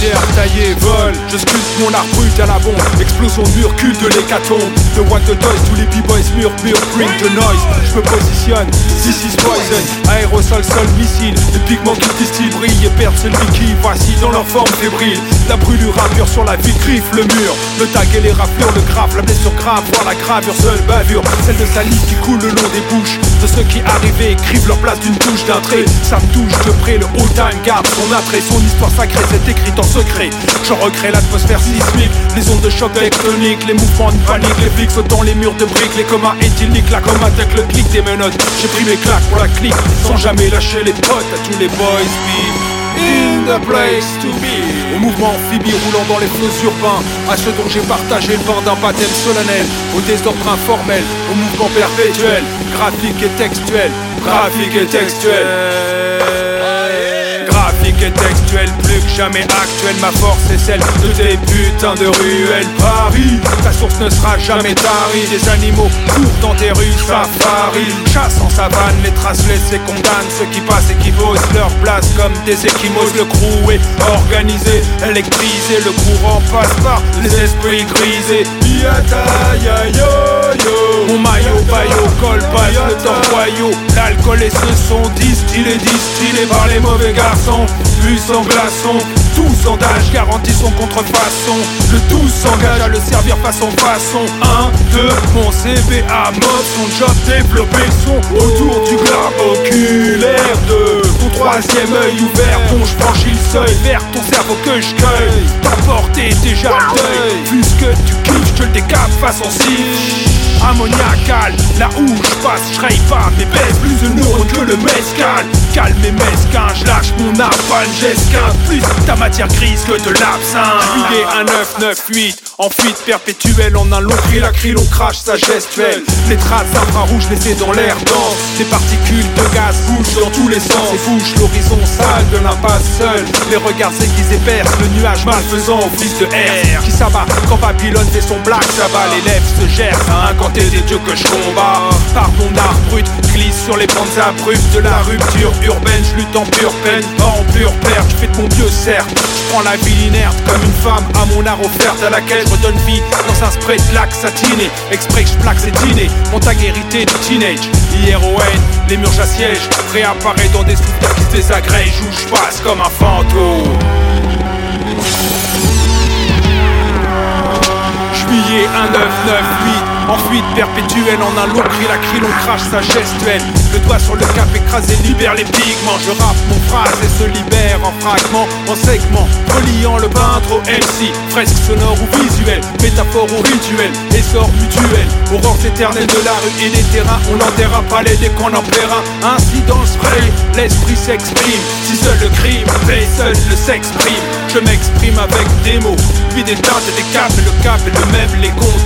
pierre taillée vole Je sculpte mon art brut à la bombe. Explosion mur, culte de l'hécatombe. De What the Toys, tous les b-boys mur, bring the noise. Je me positionne, this is poison. Aérosol, sol, missile. Les pigments qui distillent brillent et perdent celui qui vacille dans leur forme fébrile La brûlure rapure sur la vie griffe le mur. Le tag et les raflures, le grave, la blessure grave Voir la gravure, seule bavure. Celle de salive qui coule le long des bouches. De ceux qui arrivaient écrivent leur place d'une touche d'un trait. Ça me touche de près, le old time garde son attrait. Son histoire sacrée, c'est écrite en secret. Je recrée l'atmosphère sismique Les ondes de choc tectonique Les mouvements de panique, les flics sautant les murs de briques. Les comas éthyliques, la coma avec le clic des menottes. J'ai pris mes claques pour la clique Sans jamais lâcher les potes à tous les boys in the place to be. Au mouvement amphibie roulant dans les flots urbains À ceux dont j'ai partagé le vent d'un baptême solennel Au désordre informel, au mouvement perpétuel Graphique et textuel, graphique et textuel. Graphique et textuel, jamais actuel. Ma force est celle de tes putains de ruelles. Paris, ta source ne sera jamais tarie Des animaux courent dans tes rues safari. Chasse en savane, les traces laissées condamnent Ceux qui passent et qui posent leur place comme des échymoses. Le crew est organisé, électrisé. Le courant passe par les esprits grisés. Yata ya yo yo Mon maillot, baillot, col passe le temps royaux L'alcool et ce sont distillés, distillés par les mauvais garçons Puissant glaçon, tous en d'âge garantit son contrefaçon. Le tout s'engage à le servir façon façon. 1, 2, mon à mode Son job développer son. Autour du globe oculaire de Ton troisième œil ouvert dont je franchis le seuil Vers ton cerveau que je cueille. T'emporter déjà le deuil ce que tu je le décape façon si Ammoniacal, là où je passe, je pas mais baisse plus de neurones que le mescal. Calme et mesquin, je lâche mon napalm, j'esquinte plus ta matière grise que de l'absinthe. Juillet un 998 en fuite perpétuelle, en un long cri, la cri, l'on crache sa gestuelle. Les traces infrarouges laissées dans l'air dense. Des particules de gaz bougent dans tous les sens. Et bouche l'horizon sale de l'impasse seule. Les regards aiguisés percent le nuage malfaisant au fils de R. Qui s'abat quand Babylone fait son black sabbat. Les lèvres se gercent à incanter des dieux que je combats. Par mon art brut, glisse sur les pentes abruptes de la rupture urbaine. Je lutte en pure peine, pas en pure perte mon Dieu certes, je prends la vie inerte comme une femme à mon art offerte à laquelle je redonne vie. Dans un spray de lac satiné Exprès que je plaque ces dîners, montagne héritée du teenage. Hier les murs j'assiège. Réapparaît dans des souvenirs qui se désagrègent. Où je passe comme un fantôme. Juillet 1998 en fuite perpétuelle, en un long cri, la cri, l'on crache sa gestuelle. Le doigt sur le cap écrasé, libère les pigments. Je rappe mon phrase et se libère en fragments, en segments Reliant le peintre au MC, fresque sonore ou visuel Métaphore ou rituel, essor mutuel. Aurore éternelle de la rue et des terrains On n'enterra pas les dès qu'on en plaira. Ainsi dans l'esprit s'exprime. Si seul le crime paie, seul le s'exprime Je m'exprime avec des mots, puis des teintes et des capes Le cap est le même, les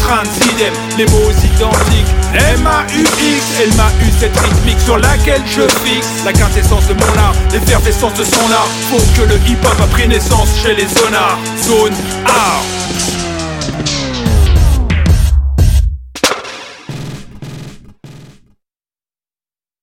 contraintes idem Les mots identiques. M-A-U-X, M-A-U cette rythmique sur laquelle je fixe La quintessence de mon art, l'effervescence de son art Faut que le hip-hop a pris naissance chez les zonards. Zone art